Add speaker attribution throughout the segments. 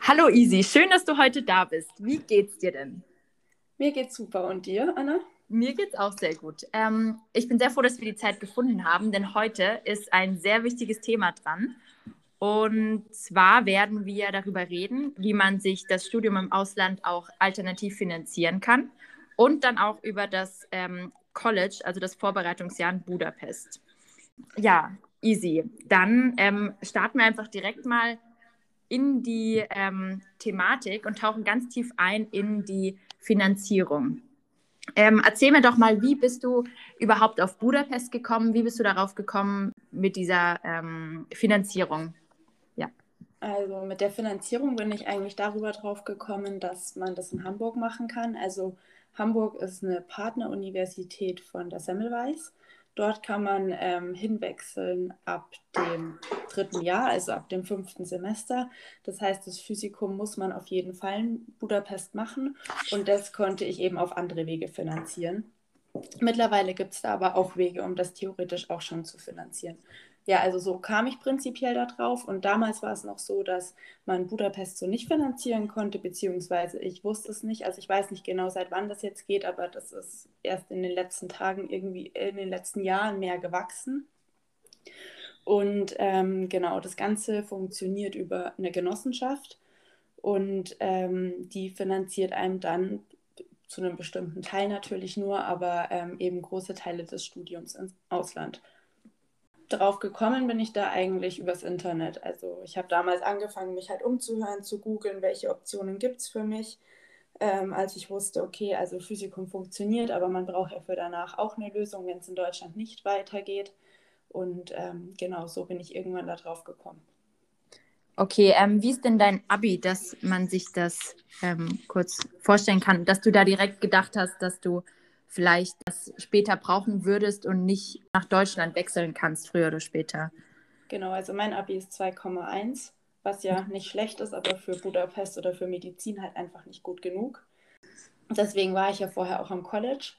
Speaker 1: Hallo Easy, schön, dass du heute da bist. Wie geht's dir denn?
Speaker 2: Mir geht's super. Und dir, Anna?
Speaker 1: Mir geht's auch sehr gut. Ähm, ich bin sehr froh, dass wir die Zeit gefunden haben, denn heute ist ein sehr wichtiges Thema dran. Und zwar werden wir darüber reden, wie man sich das Studium im Ausland auch alternativ finanzieren kann und dann auch über das ähm, College, also das Vorbereitungsjahr in Budapest. Ja, easy. Dann ähm, starten wir einfach direkt mal in die ähm, Thematik und tauchen ganz tief ein in die Finanzierung. Ähm, erzähl mir doch mal, wie bist du überhaupt auf Budapest gekommen? Wie bist du darauf gekommen mit dieser ähm, Finanzierung?
Speaker 2: Ja. Also mit der Finanzierung bin ich eigentlich darüber drauf gekommen, dass man das in Hamburg machen kann. Also Hamburg ist eine Partneruniversität von der Semmelweis Dort kann man ähm, hinwechseln ab dem dritten Jahr, also ab dem fünften Semester. Das heißt, das Physikum muss man auf jeden Fall in Budapest machen und das konnte ich eben auf andere Wege finanzieren. Mittlerweile gibt es da aber auch Wege, um das theoretisch auch schon zu finanzieren ja, also so kam ich prinzipiell darauf. Und damals war es noch so, dass man Budapest so nicht finanzieren konnte, beziehungsweise ich wusste es nicht. Also ich weiß nicht genau, seit wann das jetzt geht, aber das ist erst in den letzten Tagen irgendwie, in den letzten Jahren mehr gewachsen. Und ähm, genau, das Ganze funktioniert über eine Genossenschaft und ähm, die finanziert einem dann zu einem bestimmten Teil natürlich nur, aber ähm, eben große Teile des Studiums ins Ausland drauf gekommen bin ich da eigentlich übers Internet. Also ich habe damals angefangen, mich halt umzuhören, zu googeln, welche Optionen gibt es für mich. Ähm, als ich wusste, okay, also Physikum funktioniert, aber man braucht ja für danach auch eine Lösung, wenn es in Deutschland nicht weitergeht. Und ähm, genau so bin ich irgendwann da drauf gekommen.
Speaker 1: Okay, ähm, wie ist denn dein Abi, dass man sich das ähm, kurz vorstellen kann, dass du da direkt gedacht hast, dass du vielleicht das später brauchen würdest und nicht nach Deutschland wechseln kannst, früher oder später.
Speaker 2: Genau, also mein Abi ist 2,1, was ja nicht schlecht ist, aber für Budapest oder für Medizin halt einfach nicht gut genug. Deswegen war ich ja vorher auch am College.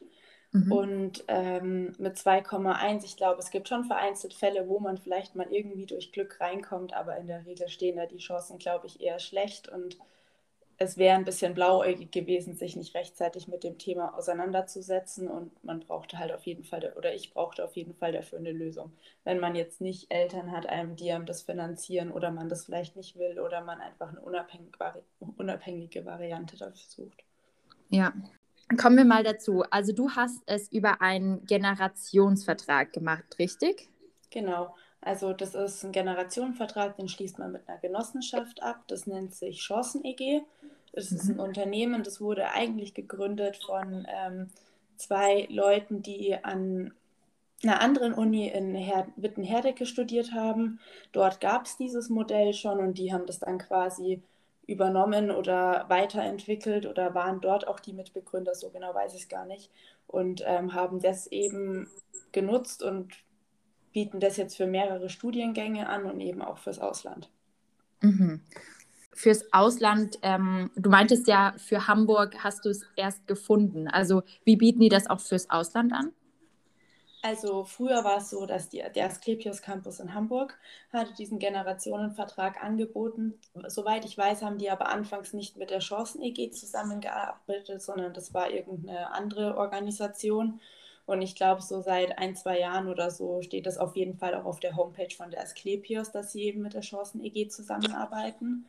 Speaker 2: Mhm. Und ähm, mit 2,1, ich glaube, es gibt schon vereinzelt Fälle, wo man vielleicht mal irgendwie durch Glück reinkommt, aber in der Regel stehen da die Chancen, glaube ich, eher schlecht. Und es wäre ein bisschen blauäugig gewesen, sich nicht rechtzeitig mit dem Thema auseinanderzusetzen und man brauchte halt auf jeden Fall, oder ich brauchte auf jeden Fall dafür eine Lösung. Wenn man jetzt nicht Eltern hat, einem, die einem das finanzieren oder man das vielleicht nicht will oder man einfach eine unabhängige, unabhängige Variante dafür sucht.
Speaker 1: Ja, kommen wir mal dazu. Also du hast es über einen Generationsvertrag gemacht, richtig?
Speaker 2: Genau. Also das ist ein Generationenvertrag, den schließt man mit einer Genossenschaft ab. Das nennt sich Chancen-EG. Das ist ein mhm. Unternehmen, das wurde eigentlich gegründet von ähm, zwei Leuten, die an einer anderen Uni in Her Witten-Herdecke studiert haben. Dort gab es dieses Modell schon und die haben das dann quasi übernommen oder weiterentwickelt oder waren dort auch die Mitbegründer, so genau weiß ich es gar nicht, und ähm, haben das eben genutzt und bieten das jetzt für mehrere Studiengänge an und eben auch fürs Ausland.
Speaker 1: Mhm. Fürs Ausland, ähm, du meintest ja, für Hamburg hast du es erst gefunden. Also wie bieten die das auch fürs Ausland an?
Speaker 2: Also früher war es so, dass die, der Asklepios Campus in Hamburg hatte diesen Generationenvertrag angeboten. Soweit ich weiß, haben die aber anfangs nicht mit der Chancen-EG zusammengearbeitet, sondern das war irgendeine andere Organisation. Und ich glaube, so seit ein, zwei Jahren oder so steht das auf jeden Fall auch auf der Homepage von der Asklepios, dass sie eben mit der Chancen-EG zusammenarbeiten.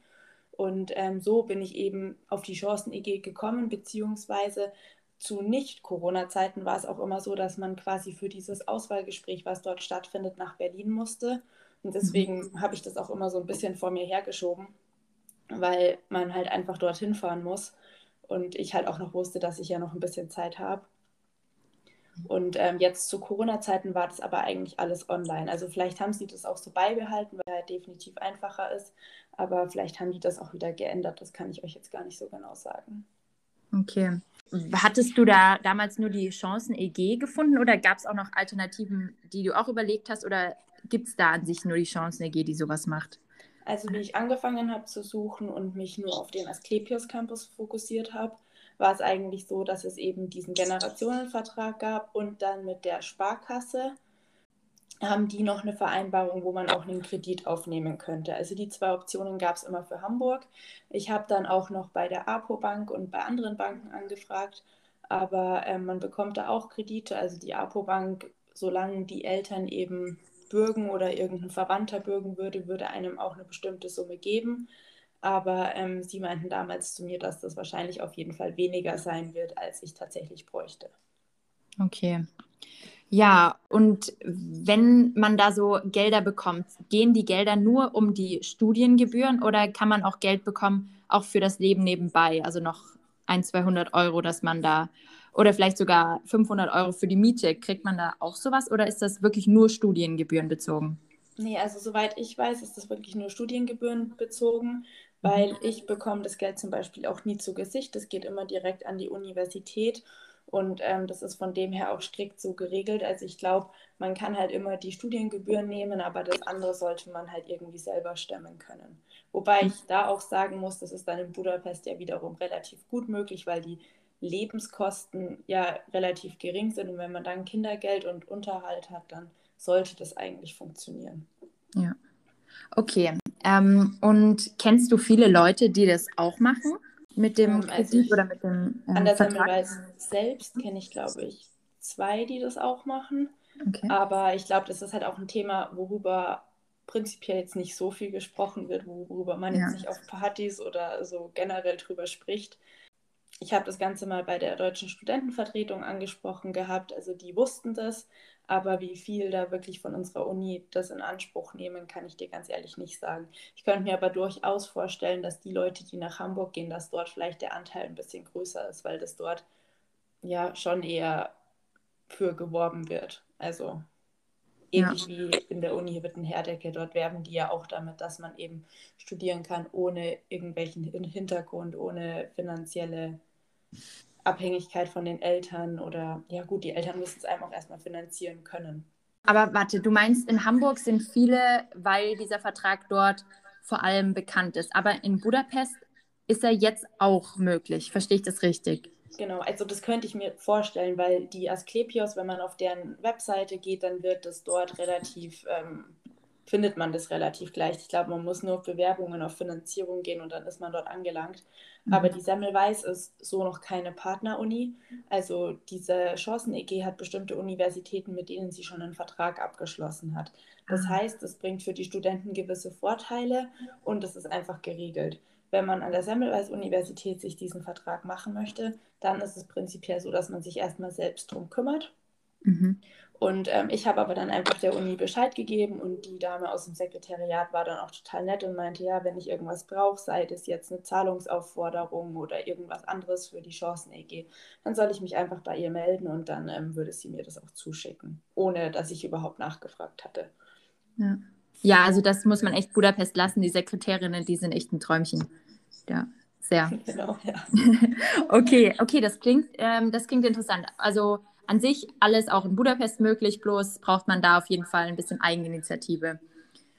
Speaker 2: Und ähm, so bin ich eben auf die Chancen-EG gekommen, beziehungsweise zu Nicht-Corona-Zeiten war es auch immer so, dass man quasi für dieses Auswahlgespräch, was dort stattfindet, nach Berlin musste. Und deswegen mhm. habe ich das auch immer so ein bisschen vor mir hergeschoben, weil man halt einfach dorthin fahren muss. Und ich halt auch noch wusste, dass ich ja noch ein bisschen Zeit habe. Und ähm, jetzt zu Corona-Zeiten war das aber eigentlich alles online. Also vielleicht haben sie das auch so beibehalten, weil er definitiv einfacher ist. Aber vielleicht haben die das auch wieder geändert. Das kann ich euch jetzt gar nicht so genau sagen.
Speaker 1: Okay. Hattest du da damals nur die Chancen-EG gefunden oder gab es auch noch Alternativen, die du auch überlegt hast? Oder gibt es da an sich nur die Chancen-EG, die sowas macht?
Speaker 2: Also wie ich angefangen habe zu suchen und mich nur auf den Asklepios Campus fokussiert habe, war es eigentlich so, dass es eben diesen Generationenvertrag gab und dann mit der Sparkasse haben die noch eine Vereinbarung, wo man auch einen Kredit aufnehmen könnte. Also die zwei Optionen gab es immer für Hamburg. Ich habe dann auch noch bei der APO Bank und bei anderen Banken angefragt, aber äh, man bekommt da auch Kredite. Also die APO Bank, solange die Eltern eben bürgen oder irgendein Verwandter bürgen würde, würde einem auch eine bestimmte Summe geben. Aber ähm, sie meinten damals zu mir, dass das wahrscheinlich auf jeden Fall weniger sein wird, als ich tatsächlich bräuchte.
Speaker 1: Okay. Ja, und wenn man da so Gelder bekommt, gehen die Gelder nur um die Studiengebühren oder kann man auch Geld bekommen, auch für das Leben nebenbei? Also noch ein, 200 Euro, dass man da, oder vielleicht sogar 500 Euro für die Miete. Kriegt man da auch sowas oder ist das wirklich nur Studiengebühren bezogen?
Speaker 2: Nee, also soweit ich weiß, ist das wirklich nur Studiengebühren bezogen, weil mhm. ich bekomme das Geld zum Beispiel auch nie zu Gesicht. Das geht immer direkt an die Universität und ähm, das ist von dem her auch strikt so geregelt. Also ich glaube, man kann halt immer die Studiengebühren nehmen, aber das andere sollte man halt irgendwie selber stemmen können. Wobei ich da auch sagen muss, das ist dann in Budapest ja wiederum relativ gut möglich, weil die Lebenskosten ja relativ gering sind. Und wenn man dann Kindergeld und Unterhalt hat, dann sollte das eigentlich funktionieren.
Speaker 1: Ja. Okay. Ähm, und kennst du viele Leute, die das auch machen? Mit dem ähm, also Kredit oder mit dem
Speaker 2: ähm, An der Semmelweis selbst kenne ich, glaube ich, zwei, die das auch machen. Okay. Aber ich glaube, das ist halt auch ein Thema, worüber prinzipiell jetzt nicht so viel gesprochen wird, worüber man ja. jetzt nicht auf Partys oder so generell drüber spricht. Ich habe das Ganze mal bei der deutschen Studentenvertretung angesprochen gehabt. Also die wussten das, aber wie viel da wirklich von unserer Uni das in Anspruch nehmen, kann ich dir ganz ehrlich nicht sagen. Ich könnte mir aber durchaus vorstellen, dass die Leute, die nach Hamburg gehen, dass dort vielleicht der Anteil ein bisschen größer ist, weil das dort ja schon eher für geworben wird. Also ähnlich ja. wie in der Uni Witten-Herdecke, dort werben die ja auch damit, dass man eben studieren kann ohne irgendwelchen Hintergrund, ohne finanzielle Abhängigkeit von den Eltern oder ja gut, die Eltern müssen es einem auch erstmal finanzieren können.
Speaker 1: Aber warte, du meinst, in Hamburg sind viele, weil dieser Vertrag dort vor allem bekannt ist. Aber in Budapest ist er jetzt auch möglich. Verstehe ich das richtig?
Speaker 2: Genau, also das könnte ich mir vorstellen, weil die Asklepios, wenn man auf deren Webseite geht, dann wird das dort relativ ähm, findet man das relativ leicht. Ich glaube, man muss nur auf Bewerbungen, auf Finanzierung gehen und dann ist man dort angelangt. Mhm. Aber die Semmelweis ist so noch keine Partneruni. Also diese Chancen-EG hat bestimmte Universitäten, mit denen sie schon einen Vertrag abgeschlossen hat. Das mhm. heißt, es bringt für die Studenten gewisse Vorteile und es ist einfach geregelt. Wenn man an der Semmelweis-Universität sich diesen Vertrag machen möchte, dann ist es prinzipiell so, dass man sich erstmal selbst drum kümmert. Mhm. Und ähm, ich habe aber dann einfach der Uni Bescheid gegeben und die Dame aus dem Sekretariat war dann auch total nett und meinte, ja, wenn ich irgendwas brauche, sei es jetzt eine Zahlungsaufforderung oder irgendwas anderes für die Chancen-EG, dann soll ich mich einfach bei ihr melden und dann ähm, würde sie mir das auch zuschicken, ohne dass ich überhaupt nachgefragt hatte.
Speaker 1: Ja. ja, also das muss man echt Budapest lassen. Die Sekretärinnen, die sind echt ein Träumchen. Ja, sehr. Genau, ja. okay, okay, das klingt, ähm, das klingt interessant. Also an sich alles auch in Budapest möglich, bloß braucht man da auf jeden Fall ein bisschen Eigeninitiative.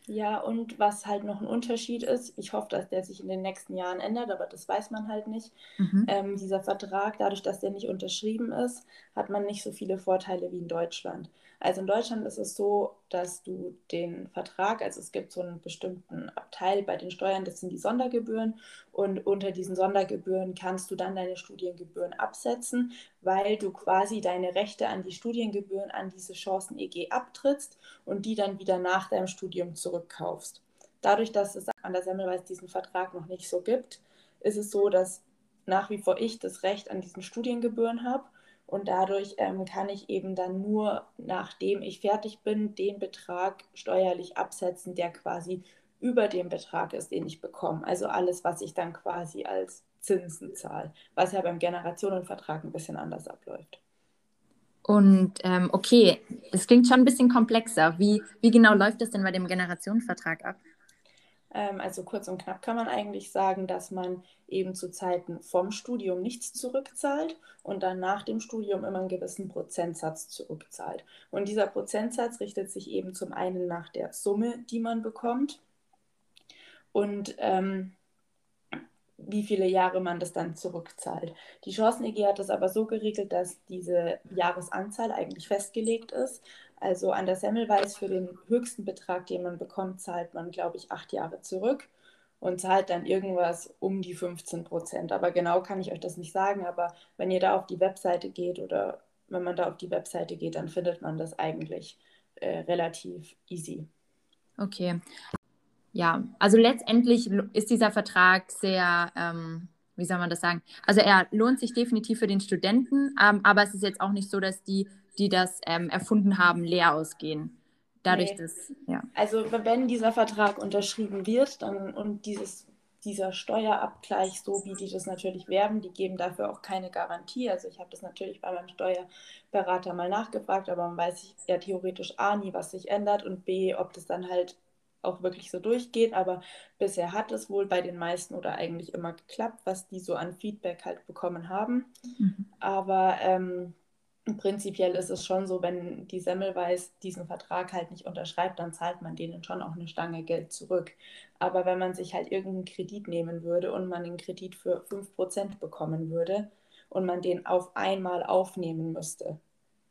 Speaker 2: Ja, und was halt noch ein Unterschied ist, ich hoffe, dass der sich in den nächsten Jahren ändert, aber das weiß man halt nicht. Mhm. Ähm, dieser Vertrag, dadurch, dass der nicht unterschrieben ist, hat man nicht so viele Vorteile wie in Deutschland. Also in Deutschland ist es so, dass du den Vertrag, also es gibt so einen bestimmten Abteil bei den Steuern, das sind die Sondergebühren und unter diesen Sondergebühren kannst du dann deine Studiengebühren absetzen, weil du quasi deine Rechte an die Studiengebühren an diese Chancen-EG abtrittst und die dann wieder nach deinem Studium zurückkaufst. Dadurch, dass es an der Semmelweis diesen Vertrag noch nicht so gibt, ist es so, dass nach wie vor ich das Recht an diesen Studiengebühren habe und dadurch ähm, kann ich eben dann nur, nachdem ich fertig bin, den Betrag steuerlich absetzen, der quasi über dem Betrag ist, den ich bekomme. Also alles, was ich dann quasi als Zinsen zahle, was ja beim Generationenvertrag ein bisschen anders abläuft.
Speaker 1: Und ähm, okay, das klingt schon ein bisschen komplexer. Wie, wie genau läuft das denn bei dem Generationenvertrag ab?
Speaker 2: Ähm, also kurz und knapp kann man eigentlich sagen, dass man eben zu Zeiten vom Studium nichts zurückzahlt und dann nach dem Studium immer einen gewissen Prozentsatz zurückzahlt. Und dieser Prozentsatz richtet sich eben zum einen nach der Summe, die man bekommt und ähm, wie viele Jahre man das dann zurückzahlt. Die Chancen-EG hat das aber so geregelt, dass diese Jahresanzahl eigentlich festgelegt ist. Also an der Semmelweis für den höchsten Betrag, den man bekommt, zahlt man, glaube ich, acht Jahre zurück und zahlt dann irgendwas um die 15 Prozent. Aber genau kann ich euch das nicht sagen. Aber wenn ihr da auf die Webseite geht oder wenn man da auf die Webseite geht, dann findet man das eigentlich äh, relativ easy.
Speaker 1: Okay. Ja, also letztendlich ist dieser Vertrag sehr, ähm, wie soll man das sagen? Also er lohnt sich definitiv für den Studenten, ähm, aber es ist jetzt auch nicht so, dass die, die das ähm, erfunden haben, leer ausgehen. Dadurch, nee. dass, ja.
Speaker 2: Also wenn dieser Vertrag unterschrieben wird dann, und dieses, dieser Steuerabgleich, so wie die das natürlich werben, die geben dafür auch keine Garantie. Also ich habe das natürlich bei meinem Steuerberater mal nachgefragt, aber man weiß ja theoretisch A nie, was sich ändert und B, ob das dann halt auch wirklich so durchgeht. Aber bisher hat es wohl bei den meisten oder eigentlich immer geklappt, was die so an Feedback halt bekommen haben. Mhm. Aber ähm, prinzipiell ist es schon so, wenn die Semmelweis diesen Vertrag halt nicht unterschreibt, dann zahlt man denen schon auch eine Stange Geld zurück. Aber wenn man sich halt irgendeinen Kredit nehmen würde und man den Kredit für 5% bekommen würde und man den auf einmal aufnehmen müsste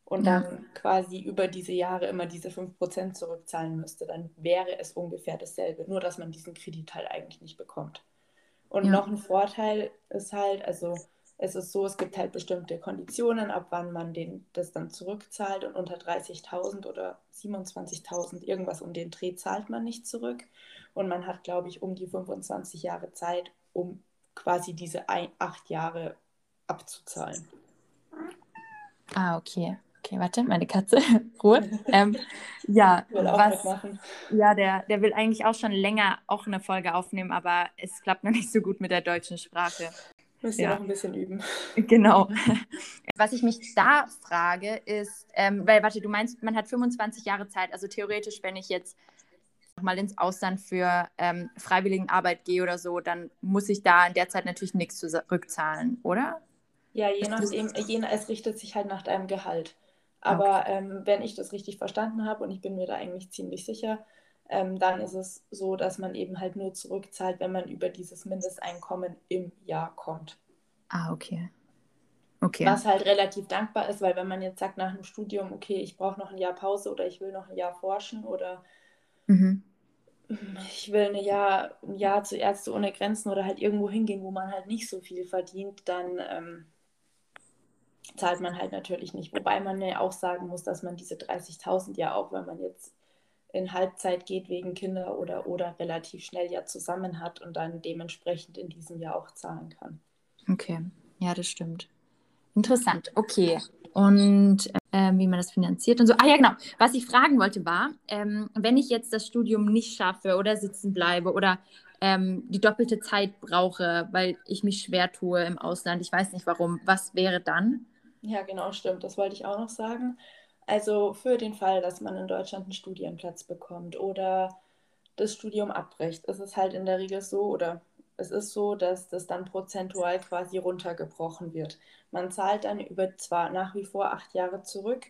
Speaker 2: und ja. dann quasi über diese Jahre immer diese 5% zurückzahlen müsste, dann wäre es ungefähr dasselbe, nur dass man diesen Kredit halt eigentlich nicht bekommt. Und ja. noch ein Vorteil ist halt, also es ist so, es gibt halt bestimmte Konditionen, ab wann man den, das dann zurückzahlt und unter 30.000 oder 27.000, irgendwas um den Dreh zahlt man nicht zurück. Und man hat, glaube ich, um die 25 Jahre Zeit, um quasi diese ein, acht Jahre abzuzahlen.
Speaker 1: Ah, okay. Okay, warte, meine Katze. Ruhe. ähm, ja, was. Ja, der, der will eigentlich auch schon länger auch eine Folge aufnehmen, aber es klappt noch nicht so gut mit der deutschen Sprache.
Speaker 2: Müsst ihr ja. noch ein bisschen üben.
Speaker 1: Genau. Was ich mich da frage, ist, ähm, weil, warte, du meinst, man hat 25 Jahre Zeit. Also theoretisch, wenn ich jetzt mal ins Ausland für ähm, Freiwilligenarbeit gehe oder so, dann muss ich da in der Zeit natürlich nichts zurückzahlen, oder?
Speaker 2: Ja, je nachdem, je, es richtet sich halt nach deinem Gehalt. Aber okay. ähm, wenn ich das richtig verstanden habe, und ich bin mir da eigentlich ziemlich sicher, ähm, dann ist es so, dass man eben halt nur zurückzahlt, wenn man über dieses Mindesteinkommen im Jahr kommt.
Speaker 1: Ah, okay. Okay.
Speaker 2: Was halt relativ dankbar ist, weil wenn man jetzt sagt nach einem Studium, okay, ich brauche noch ein Jahr Pause oder ich will noch ein Jahr forschen oder mhm. ich will ein Jahr, ein Jahr zu Ärzte ohne Grenzen oder halt irgendwo hingehen, wo man halt nicht so viel verdient, dann ähm, zahlt man halt natürlich nicht. Wobei man ja auch sagen muss, dass man diese 30.000 ja auch, wenn man jetzt in Halbzeit geht wegen Kinder oder, oder relativ schnell ja zusammen hat und dann dementsprechend in diesem Jahr auch zahlen kann.
Speaker 1: Okay, ja, das stimmt. Interessant, okay. Und äh, wie man das finanziert und so. Ah ja, genau. Was ich fragen wollte war, ähm, wenn ich jetzt das Studium nicht schaffe oder sitzen bleibe oder ähm, die doppelte Zeit brauche, weil ich mich schwer tue im Ausland, ich weiß nicht warum, was wäre dann?
Speaker 2: Ja, genau, stimmt. Das wollte ich auch noch sagen. Also für den Fall, dass man in Deutschland einen Studienplatz bekommt oder das Studium abbricht, ist es halt in der Regel so oder es ist so, dass das dann prozentual quasi runtergebrochen wird. Man zahlt dann über zwar nach wie vor acht Jahre zurück,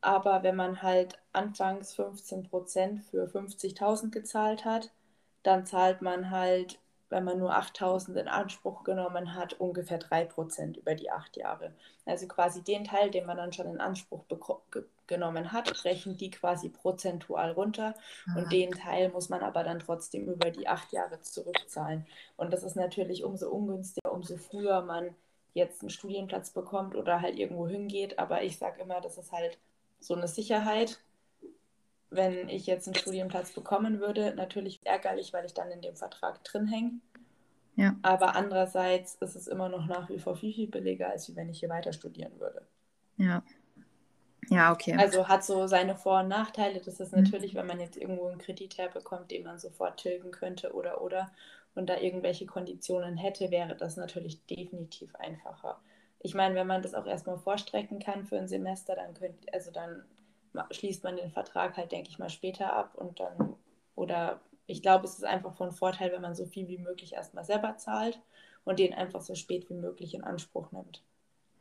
Speaker 2: aber wenn man halt anfangs 15 Prozent für 50.000 gezahlt hat, dann zahlt man halt wenn man nur 8000 in Anspruch genommen hat, ungefähr 3% über die acht Jahre. Also quasi den Teil, den man dann schon in Anspruch ge genommen hat, rechnen die quasi prozentual runter und ah. den Teil muss man aber dann trotzdem über die acht Jahre zurückzahlen. Und das ist natürlich umso ungünstiger, umso früher man jetzt einen Studienplatz bekommt oder halt irgendwo hingeht. Aber ich sage immer, das ist halt so eine Sicherheit, wenn ich jetzt einen Studienplatz bekommen würde, natürlich ärgerlich, weil ich dann in dem Vertrag drin hänge. Ja. Aber andererseits ist es immer noch nach wie vor viel, viel billiger, als wenn ich hier weiter studieren würde.
Speaker 1: Ja. Ja, okay.
Speaker 2: Also hat so seine Vor- und Nachteile. Das ist mhm. natürlich, wenn man jetzt irgendwo einen Kredit herbekommt, den man sofort tilgen könnte oder oder und da irgendwelche Konditionen hätte, wäre das natürlich definitiv einfacher. Ich meine, wenn man das auch erstmal vorstrecken kann für ein Semester, dann könnte, also dann schließt man den Vertrag halt, denke ich mal, später ab und dann, oder ich glaube, es ist einfach von Vorteil, wenn man so viel wie möglich erstmal selber zahlt und den einfach so spät wie möglich in Anspruch nimmt.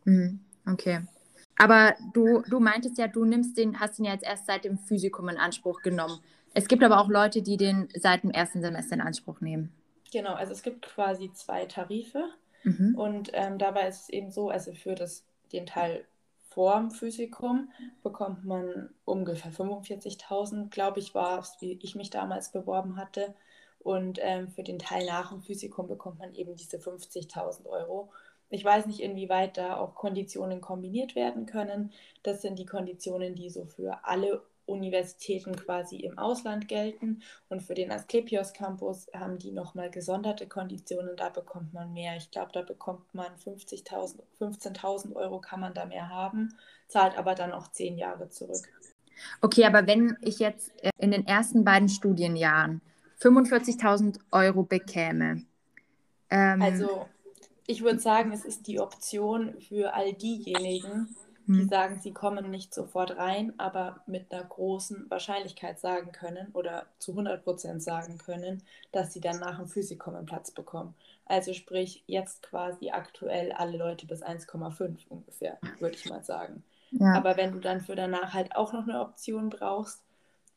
Speaker 1: Mhm. Okay. Aber du, du meintest ja, du nimmst den, hast ihn ja jetzt erst seit dem Physikum in Anspruch genommen. Es gibt aber auch Leute, die den seit dem ersten Semester in Anspruch nehmen.
Speaker 2: Genau, also es gibt quasi zwei Tarife. Mhm. Und ähm, dabei ist es eben so, also für das, den Teil vorm Physikum bekommt man ungefähr 45.000, glaube ich, war es, wie ich mich damals beworben hatte. Und ähm, für den Teil nach dem Physikum bekommt man eben diese 50.000 Euro. Ich weiß nicht, inwieweit da auch Konditionen kombiniert werden können. Das sind die Konditionen, die so für alle Universitäten quasi im Ausland gelten. Und für den Asklepios Campus haben die nochmal gesonderte Konditionen. Da bekommt man mehr. Ich glaube, da bekommt man 50.000, 15.000 Euro kann man da mehr haben, zahlt aber dann auch zehn Jahre zurück.
Speaker 1: Okay, aber wenn ich jetzt äh, in den ersten beiden Studienjahren 45.000 Euro bekäme.
Speaker 2: Ähm, also ich würde sagen, es ist die Option für all diejenigen, die hm. sagen, sie kommen nicht sofort rein, aber mit einer großen Wahrscheinlichkeit sagen können oder zu 100 Prozent sagen können, dass sie dann nach dem Physikum einen Platz bekommen. Also sprich, jetzt quasi aktuell alle Leute bis 1,5 ungefähr, würde ich mal sagen. Ja. Aber wenn du dann für danach halt auch noch eine Option brauchst,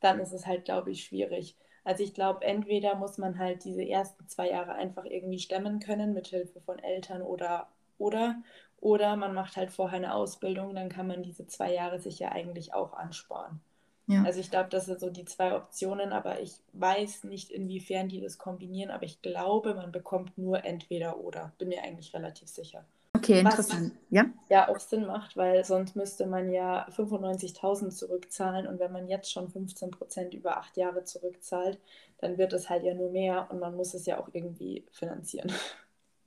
Speaker 2: dann ist es halt, glaube ich, schwierig. Also ich glaube, entweder muss man halt diese ersten zwei Jahre einfach irgendwie stemmen können mit Hilfe von Eltern oder oder oder man macht halt vorher eine Ausbildung, dann kann man diese zwei Jahre sich ja eigentlich auch ansparen. Ja. Also ich glaube, das sind so die zwei Optionen, aber ich weiß nicht, inwiefern die das kombinieren, aber ich glaube, man bekommt nur entweder oder. Bin mir eigentlich relativ sicher.
Speaker 1: Okay, interessant. Was ja?
Speaker 2: ja auch Sinn macht, weil sonst müsste man ja 95.000 zurückzahlen und wenn man jetzt schon 15 Prozent über acht Jahre zurückzahlt, dann wird es halt ja nur mehr und man muss es ja auch irgendwie finanzieren.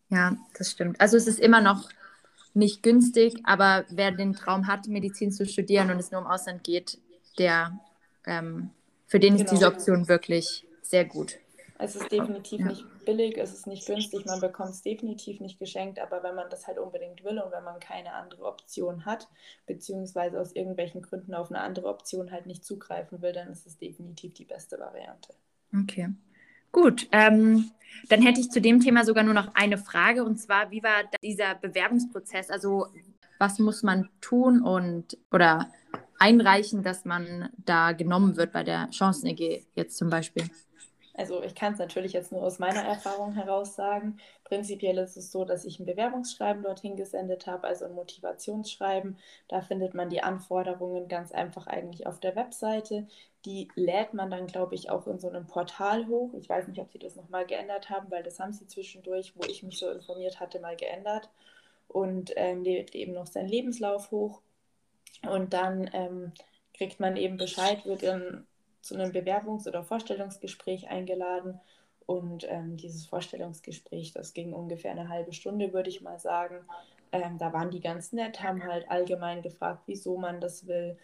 Speaker 1: Ja, das stimmt. Also es ist immer noch nicht günstig, aber wer den Traum hat, Medizin zu studieren und es nur im Ausland geht, der ähm, für den genau. ist diese Option wirklich sehr gut.
Speaker 2: Es ist definitiv ja. nicht billig, es ist nicht günstig, man bekommt es definitiv nicht geschenkt, aber wenn man das halt unbedingt will und wenn man keine andere Option hat, beziehungsweise aus irgendwelchen Gründen auf eine andere Option halt nicht zugreifen will, dann ist es definitiv die beste Variante.
Speaker 1: Okay. Gut, ähm, dann hätte ich zu dem Thema sogar nur noch eine Frage und zwar, wie war dieser Bewerbungsprozess? Also was muss man tun und oder einreichen, dass man da genommen wird bei der Chancen-EG jetzt zum Beispiel?
Speaker 2: Also ich kann es natürlich jetzt nur aus meiner Erfahrung heraus sagen. Prinzipiell ist es so, dass ich ein Bewerbungsschreiben dorthin gesendet habe, also ein Motivationsschreiben. Da findet man die Anforderungen ganz einfach eigentlich auf der Webseite. Die lädt man dann, glaube ich, auch in so einem Portal hoch. Ich weiß nicht, ob sie das nochmal geändert haben, weil das haben sie zwischendurch, wo ich mich so informiert hatte, mal geändert. Und ähm, lädt eben noch seinen Lebenslauf hoch. Und dann ähm, kriegt man eben Bescheid, wird in zu einem Bewerbungs- oder Vorstellungsgespräch eingeladen. Und ähm, dieses Vorstellungsgespräch, das ging ungefähr eine halbe Stunde, würde ich mal sagen. Ähm, da waren die ganz nett, haben halt allgemein gefragt, wieso man das will.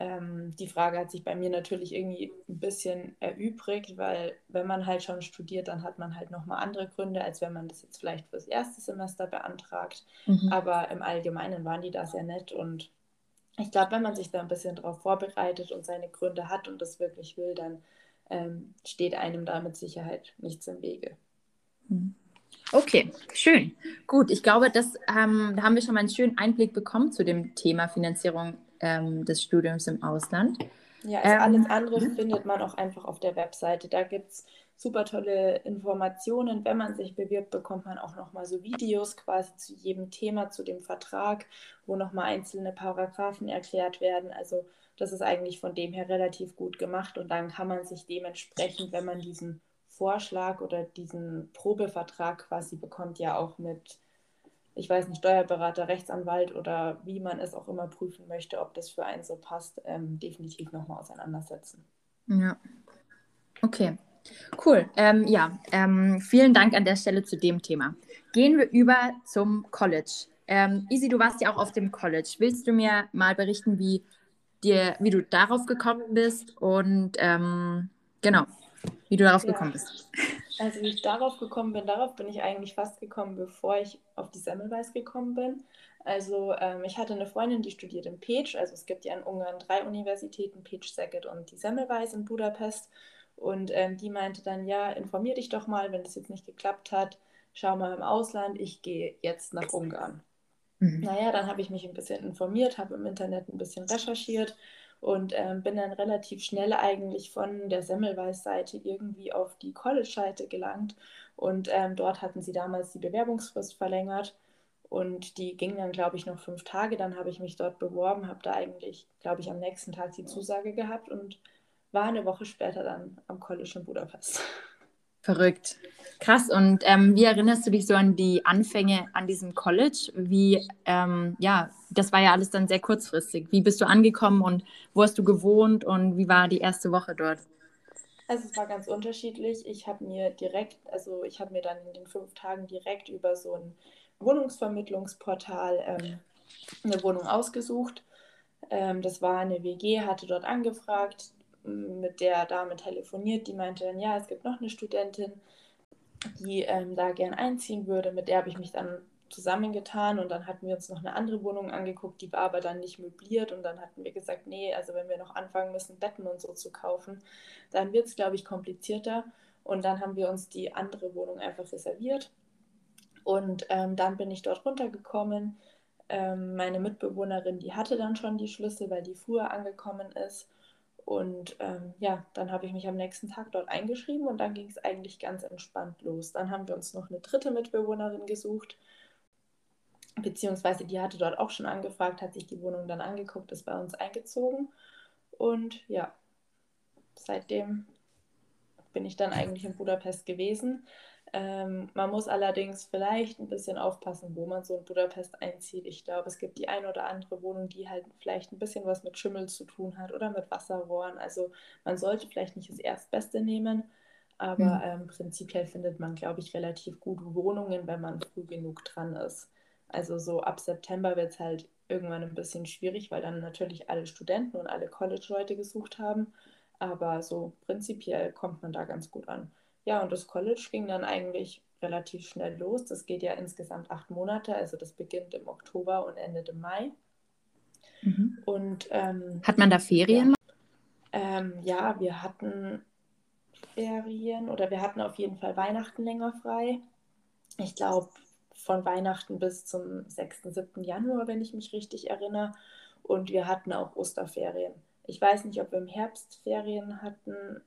Speaker 2: Ähm, die Frage hat sich bei mir natürlich irgendwie ein bisschen erübrigt, weil wenn man halt schon studiert, dann hat man halt nochmal andere Gründe, als wenn man das jetzt vielleicht fürs erste Semester beantragt. Mhm. Aber im Allgemeinen waren die da sehr nett und ich glaube, wenn man sich da ein bisschen darauf vorbereitet und seine Gründe hat und das wirklich will, dann ähm, steht einem da mit Sicherheit nichts im Wege.
Speaker 1: Hm. Okay, schön. Gut, ich glaube, das, ähm, da haben wir schon mal einen schönen Einblick bekommen zu dem Thema Finanzierung ähm, des Studiums im Ausland.
Speaker 2: Ja, also alles ähm, andere findet man auch einfach auf der Webseite. Da gibt es super tolle Informationen. Wenn man sich bewirbt, bekommt man auch nochmal so Videos quasi zu jedem Thema, zu dem Vertrag, wo nochmal einzelne Paragraphen erklärt werden. Also das ist eigentlich von dem her relativ gut gemacht und dann kann man sich dementsprechend, wenn man diesen Vorschlag oder diesen Probevertrag quasi bekommt, ja auch mit, ich weiß nicht, Steuerberater, Rechtsanwalt oder wie man es auch immer prüfen möchte, ob das für einen so passt, ähm, definitiv nochmal auseinandersetzen.
Speaker 1: Ja. Okay. Cool. Ähm, ja, ähm, vielen Dank an der Stelle zu dem Thema. Gehen wir über zum College. Ähm, Easy, du warst ja auch auf dem College. Willst du mir mal berichten, wie, dir, wie du darauf gekommen bist und ähm, genau, wie du darauf ja. gekommen bist?
Speaker 2: Also wie ich darauf gekommen bin, darauf bin ich eigentlich fast gekommen, bevor ich auf die Semmelweis gekommen bin. Also ähm, ich hatte eine Freundin, die studiert in Pécs. Also es gibt ja in Ungarn drei Universitäten, Pécs, Szeged und die Semmelweis in Budapest. Und ähm, die meinte dann, ja, informier dich doch mal, wenn das jetzt nicht geklappt hat, schau mal im Ausland, ich gehe jetzt nach Ungarn. Mhm. Naja, dann habe ich mich ein bisschen informiert, habe im Internet ein bisschen recherchiert und ähm, bin dann relativ schnell eigentlich von der Semmelweis-Seite irgendwie auf die College-Seite gelangt. Und ähm, dort hatten sie damals die Bewerbungsfrist verlängert. Und die ging dann, glaube ich, noch fünf Tage. Dann habe ich mich dort beworben, habe da eigentlich, glaube ich, am nächsten Tag die Zusage gehabt und war eine Woche später dann am College in Budapest.
Speaker 1: Verrückt. Krass. Und ähm, wie erinnerst du dich so an die Anfänge an diesem College? Wie, ähm, ja, das war ja alles dann sehr kurzfristig. Wie bist du angekommen und wo hast du gewohnt und wie war die erste Woche dort?
Speaker 2: Also es war ganz unterschiedlich. Ich habe mir direkt, also ich habe mir dann in den fünf Tagen direkt über so ein Wohnungsvermittlungsportal ähm, eine Wohnung ausgesucht. Ähm, das war eine WG, hatte dort angefragt mit der Dame telefoniert, die meinte dann, ja, es gibt noch eine Studentin, die ähm, da gern einziehen würde. Mit der habe ich mich dann zusammengetan und dann hatten wir uns noch eine andere Wohnung angeguckt, die war aber dann nicht möbliert und dann hatten wir gesagt, nee, also wenn wir noch anfangen müssen, Betten und so zu kaufen, dann wird es, glaube ich, komplizierter und dann haben wir uns die andere Wohnung einfach reserviert und ähm, dann bin ich dort runtergekommen. Ähm, meine Mitbewohnerin, die hatte dann schon die Schlüssel, weil die früher angekommen ist und ähm, ja, dann habe ich mich am nächsten Tag dort eingeschrieben und dann ging es eigentlich ganz entspannt los. Dann haben wir uns noch eine dritte Mitbewohnerin gesucht, beziehungsweise die hatte dort auch schon angefragt, hat sich die Wohnung dann angeguckt, ist bei uns eingezogen. Und ja, seitdem bin ich dann eigentlich in Budapest gewesen. Ähm, man muss allerdings vielleicht ein bisschen aufpassen, wo man so in Budapest einzieht. Ich glaube, es gibt die ein oder andere Wohnung, die halt vielleicht ein bisschen was mit Schimmel zu tun hat oder mit Wasserrohren. Also man sollte vielleicht nicht das Erstbeste nehmen, aber mhm. ähm, prinzipiell findet man, glaube ich, relativ gut Wohnungen, wenn man früh genug dran ist. Also so ab September wird es halt irgendwann ein bisschen schwierig, weil dann natürlich alle Studenten und alle College-Leute gesucht haben. Aber so prinzipiell kommt man da ganz gut an. Ja, und das College ging dann eigentlich relativ schnell los. Das geht ja insgesamt acht Monate, also das beginnt im Oktober und endet im Mai.
Speaker 1: Mhm. Und ähm, hat man da Ferien?
Speaker 2: Ja, ähm, ja, wir hatten Ferien oder wir hatten auf jeden Fall Weihnachten länger frei. Ich glaube von Weihnachten bis zum 6., 7. Januar, wenn ich mich richtig erinnere. Und wir hatten auch Osterferien. Ich weiß nicht, ob wir im Herbst Ferien hatten.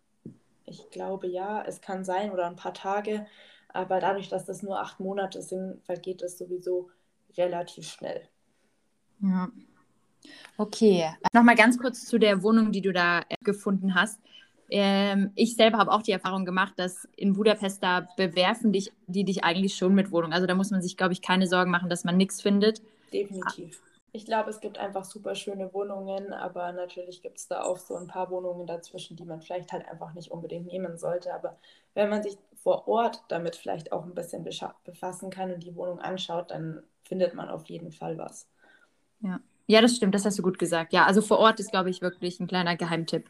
Speaker 2: Ich glaube ja, es kann sein oder ein paar Tage, aber dadurch, dass das nur acht Monate sind, vergeht es sowieso relativ schnell.
Speaker 1: Ja. Okay, nochmal ganz kurz zu der Wohnung, die du da äh, gefunden hast. Ähm, ich selber habe auch die Erfahrung gemacht, dass in Budapest da bewerfen dich, die dich eigentlich schon mit Wohnung. Also da muss man sich, glaube ich, keine Sorgen machen, dass man nichts findet.
Speaker 2: Definitiv. Ich glaube, es gibt einfach super schöne Wohnungen, aber natürlich gibt es da auch so ein paar Wohnungen dazwischen, die man vielleicht halt einfach nicht unbedingt nehmen sollte. Aber wenn man sich vor Ort damit vielleicht auch ein bisschen befassen kann und die Wohnung anschaut, dann findet man auf jeden Fall was.
Speaker 1: Ja. Ja, das stimmt, das hast du gut gesagt. Ja, also vor Ort ist, glaube ich, wirklich ein kleiner Geheimtipp.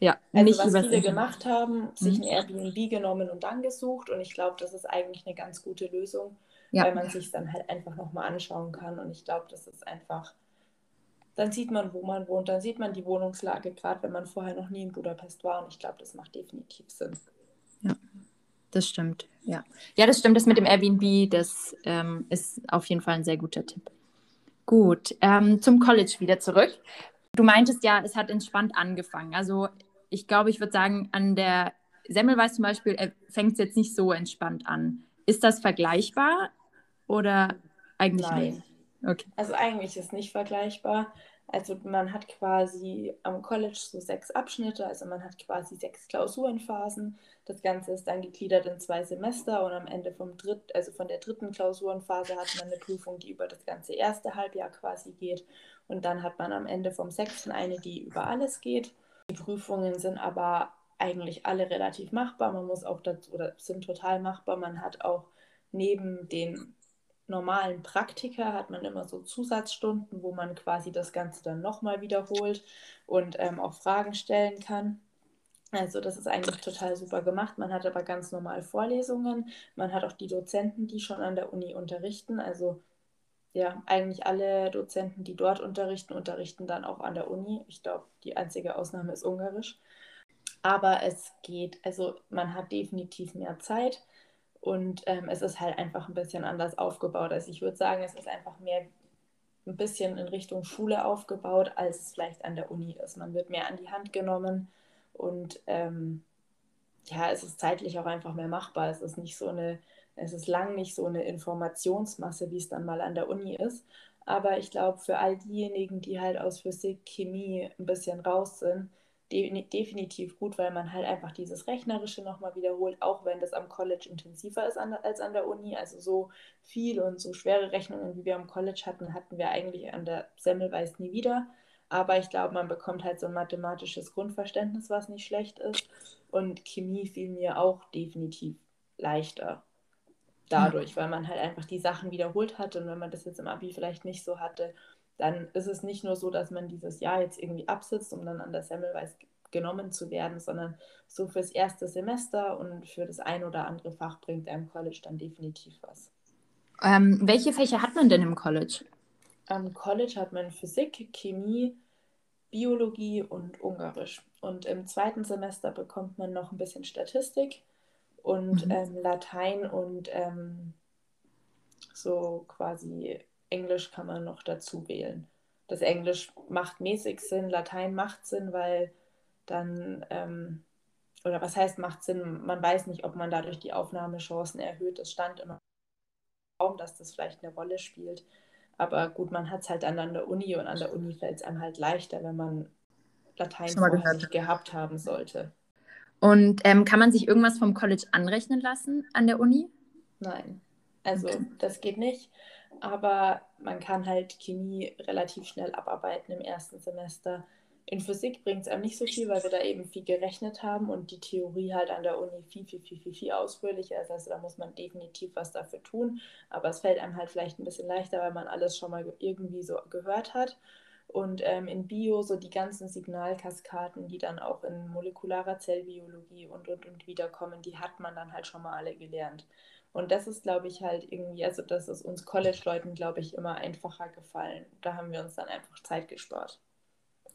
Speaker 1: Ja,
Speaker 2: also nicht was viele gemacht haben, sich ein mhm. Airbnb genommen und dann gesucht. Und ich glaube, das ist eigentlich eine ganz gute Lösung ja. weil man sich dann halt einfach nochmal anschauen kann. Und ich glaube, das ist einfach, dann sieht man, wo man wohnt, dann sieht man die Wohnungslage, gerade wenn man vorher noch nie in Budapest war. Und ich glaube, das macht definitiv Sinn.
Speaker 1: Ja, das stimmt. Ja, ja das stimmt. Das mit dem Airbnb, das ähm, ist auf jeden Fall ein sehr guter Tipp. Gut, ähm, zum College wieder zurück. Du meintest ja, es hat entspannt angefangen. Also ich glaube, ich würde sagen, an der Semmelweis zum Beispiel äh, fängt es jetzt nicht so entspannt an. Ist das vergleichbar? Oder eigentlich Nein. nicht?
Speaker 2: Okay. Also eigentlich ist nicht vergleichbar. Also man hat quasi am College so sechs Abschnitte, also man hat quasi sechs Klausurenphasen. Das Ganze ist dann gegliedert in zwei Semester und am Ende vom dritt, also von der dritten Klausurenphase hat man eine Prüfung, die über das ganze erste Halbjahr quasi geht. Und dann hat man am Ende vom sechsten eine, die über alles geht. Die Prüfungen sind aber eigentlich alle relativ machbar. Man muss auch dazu, oder sind total machbar. Man hat auch neben den normalen Praktika hat man immer so Zusatzstunden, wo man quasi das Ganze dann nochmal wiederholt und ähm, auch Fragen stellen kann. Also das ist eigentlich total super gemacht. Man hat aber ganz normal Vorlesungen. Man hat auch die Dozenten, die schon an der Uni unterrichten. Also ja, eigentlich alle Dozenten, die dort unterrichten, unterrichten dann auch an der Uni. Ich glaube, die einzige Ausnahme ist Ungarisch. Aber es geht, also man hat definitiv mehr Zeit und ähm, es ist halt einfach ein bisschen anders aufgebaut. Also ich würde sagen, es ist einfach mehr ein bisschen in Richtung Schule aufgebaut, als es vielleicht an der Uni ist. Man wird mehr an die Hand genommen und ähm, ja, es ist zeitlich auch einfach mehr machbar. Es ist nicht so eine Es ist lang nicht so eine Informationsmasse, wie es dann mal an der Uni ist. Aber ich glaube, für all diejenigen, die halt aus Physik, Chemie ein bisschen raus sind, definitiv gut, weil man halt einfach dieses Rechnerische nochmal wiederholt, auch wenn das am College intensiver ist als an der Uni. Also so viel und so schwere Rechnungen, wie wir am College hatten, hatten wir eigentlich an der Semmelweis nie wieder. Aber ich glaube, man bekommt halt so ein mathematisches Grundverständnis, was nicht schlecht ist. Und Chemie fiel mir auch definitiv leichter dadurch, weil man halt einfach die Sachen wiederholt hat. Und wenn man das jetzt im Abi vielleicht nicht so hatte, dann ist es nicht nur so, dass man dieses Jahr jetzt irgendwie absitzt, um dann an der Semmelweis genommen zu werden, sondern so fürs erste Semester und für das ein oder andere Fach bringt einem College dann definitiv was.
Speaker 1: Ähm, welche Fächer hat man denn im College?
Speaker 2: Am College hat man Physik, Chemie, Biologie und Ungarisch. Und im zweiten Semester bekommt man noch ein bisschen Statistik und mhm. ähm, Latein und ähm, so quasi Englisch kann man noch dazu wählen. Das Englisch macht mäßig Sinn, Latein macht Sinn, weil dann, ähm, oder was heißt macht Sinn, man weiß nicht, ob man dadurch die Aufnahmechancen erhöht. Es stand immer im Raum, dass das vielleicht eine Rolle spielt. Aber gut, man hat es halt dann an der Uni und an der Uni fällt es einem halt leichter, wenn man Latein nicht gehabt haben sollte.
Speaker 1: Und ähm, kann man sich irgendwas vom College anrechnen lassen an der Uni?
Speaker 2: Nein, also okay. das geht nicht aber man kann halt Chemie relativ schnell abarbeiten im ersten Semester. In Physik bringt es einem nicht so viel, weil wir da eben viel gerechnet haben und die Theorie halt an der Uni viel, viel, viel, viel, viel ausführlicher ist. Also da muss man definitiv was dafür tun. Aber es fällt einem halt vielleicht ein bisschen leichter, weil man alles schon mal irgendwie so gehört hat. Und ähm, in Bio so die ganzen Signalkaskaden, die dann auch in molekularer Zellbiologie und, und, und wiederkommen, die hat man dann halt schon mal alle gelernt. Und das ist, glaube ich, halt irgendwie, also das ist uns College-Leuten, glaube ich, immer einfacher gefallen. Da haben wir uns dann einfach Zeit gespart.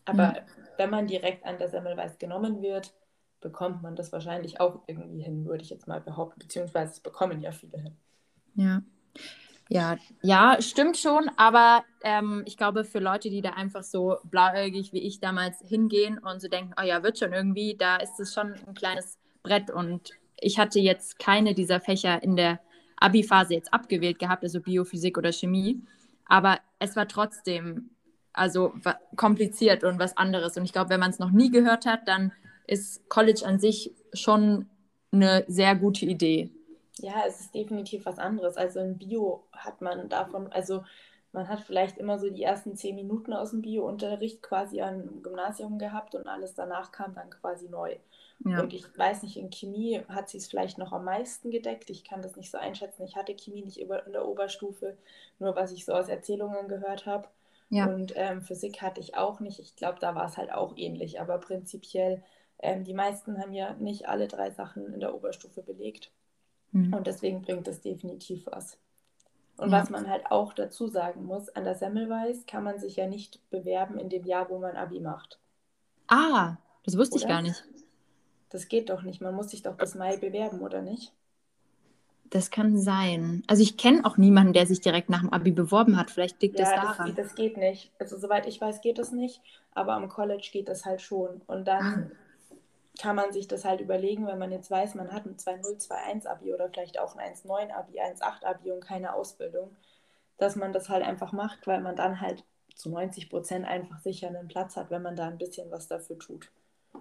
Speaker 2: Aber mhm. wenn man direkt an der Semmelweis genommen wird, bekommt man das wahrscheinlich auch irgendwie hin, würde ich jetzt mal behaupten. Beziehungsweise es bekommen ja viele hin.
Speaker 1: Ja. Ja, ja, stimmt schon, aber ähm, ich glaube, für Leute, die da einfach so blauäugig wie ich damals hingehen und so denken, oh ja, wird schon irgendwie, da ist es schon ein kleines Brett und ich hatte jetzt keine dieser Fächer in der Abi-Phase jetzt abgewählt gehabt, also Biophysik oder Chemie. Aber es war trotzdem also kompliziert und was anderes. Und ich glaube, wenn man es noch nie gehört hat, dann ist College an sich schon eine sehr gute Idee.
Speaker 2: Ja, es ist definitiv was anderes. Also in Bio hat man davon, also man hat vielleicht immer so die ersten zehn Minuten aus dem Bio-Unterricht quasi am Gymnasium gehabt und alles danach kam dann quasi neu. Ja. Und ich weiß nicht, in Chemie hat sie es vielleicht noch am meisten gedeckt. Ich kann das nicht so einschätzen. Ich hatte Chemie nicht in der Oberstufe, nur was ich so aus Erzählungen gehört habe. Ja. Und ähm, Physik hatte ich auch nicht. Ich glaube, da war es halt auch ähnlich. Aber prinzipiell, ähm, die meisten haben ja nicht alle drei Sachen in der Oberstufe belegt. Mhm. Und deswegen bringt es definitiv was. Und ja. was man halt auch dazu sagen muss, an der Semmelweis kann man sich ja nicht bewerben in dem Jahr, wo man Abi macht.
Speaker 1: Ah, das wusste Oder? ich gar nicht.
Speaker 2: Das geht doch nicht. Man muss sich doch bis Mai bewerben, oder nicht?
Speaker 1: Das kann sein. Also ich kenne auch niemanden, der sich direkt nach dem Abi beworben hat. Vielleicht liegt ja, das daran.
Speaker 2: Das, das geht nicht. Also soweit ich weiß, geht das nicht. Aber am College geht das halt schon. Und dann ah. Kann man sich das halt überlegen, wenn man jetzt weiß, man hat ein 2.0, 2.1 Abi oder vielleicht auch ein 1.9 Abi, 1.8 Abi und keine Ausbildung, dass man das halt einfach macht, weil man dann halt zu 90 Prozent einfach sicher einen Platz hat, wenn man da ein bisschen was dafür tut.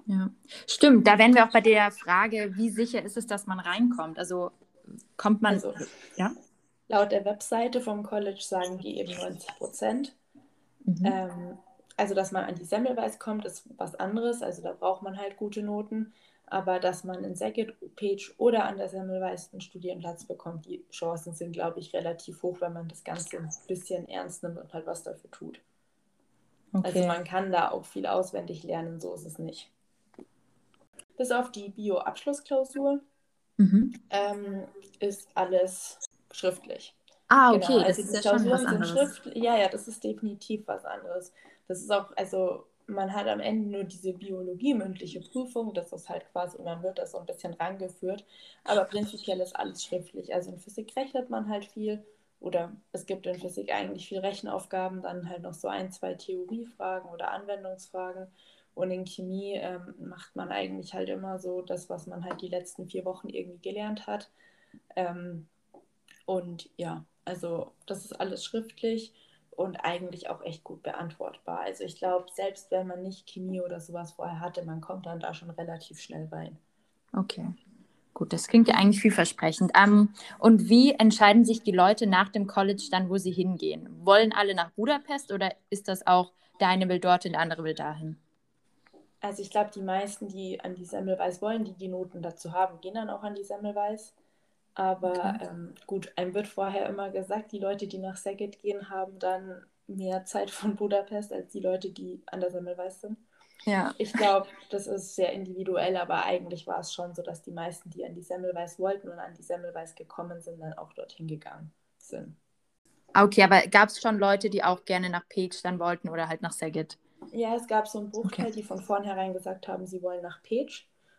Speaker 1: Ja, stimmt. Da wären wir auch bei der Frage, wie sicher ist es, dass man reinkommt? Also kommt man. Also,
Speaker 2: ja? Laut der Webseite vom College sagen die eben 90 Prozent. Mhm. Ähm, also, dass man an die Semmelweis kommt, ist was anderes. Also, da braucht man halt gute Noten. Aber dass man in Second Page oder an der Semmelweis einen Studienplatz bekommt, die Chancen sind, glaube ich, relativ hoch, wenn man das Ganze ein bisschen ernst nimmt und halt was dafür tut. Also, okay. Also man kann da auch viel auswendig lernen, so ist es nicht bis auf die Bio-Abschlussklausur mhm. ähm, ist alles schriftlich. Ah, okay, genau, also das ist ja schon was anderes. Schrift, ja, ja, das ist definitiv was anderes. Das ist auch, also man hat am Ende nur diese biologie-mündliche Prüfung, das ist halt quasi, und dann wird das so ein bisschen rangeführt, aber prinzipiell ist alles schriftlich. Also in Physik rechnet man halt viel oder es gibt in Physik eigentlich viel Rechenaufgaben, dann halt noch so ein, zwei Theoriefragen oder Anwendungsfragen und in Chemie ähm, macht man eigentlich halt immer so das, was man halt die letzten vier Wochen irgendwie gelernt hat. Ähm, Und ja, also das ist alles schriftlich und eigentlich auch echt gut beantwortbar. Also ich glaube, selbst wenn man nicht Chemie oder sowas vorher hatte, man kommt dann da schon relativ schnell rein.
Speaker 1: Okay. Gut, das klingt ja eigentlich vielversprechend. Ähm, und wie entscheiden sich die Leute nach dem College dann, wo sie hingehen? Wollen alle nach Budapest oder ist das auch, der eine will dorthin, der andere will dahin?
Speaker 2: Also ich glaube, die meisten, die an die Semmelweis wollen, die die Noten dazu haben, gehen dann auch an die Semmelweis. Aber ähm, gut, einem wird vorher immer gesagt, die Leute, die nach Szeged gehen, haben dann mehr Zeit von Budapest als die Leute, die an der Semmelweis sind. Ja. Ich glaube, das ist sehr individuell, aber eigentlich war es schon so, dass die meisten, die an die Semmelweis wollten und an die Semmelweis gekommen sind, dann auch dorthin gegangen sind.
Speaker 1: Okay, aber gab es schon Leute, die auch gerne nach Page dann wollten oder halt nach Szeged?
Speaker 2: Ja, es gab so einen Bruchteil, okay. die von vornherein gesagt haben, sie wollen nach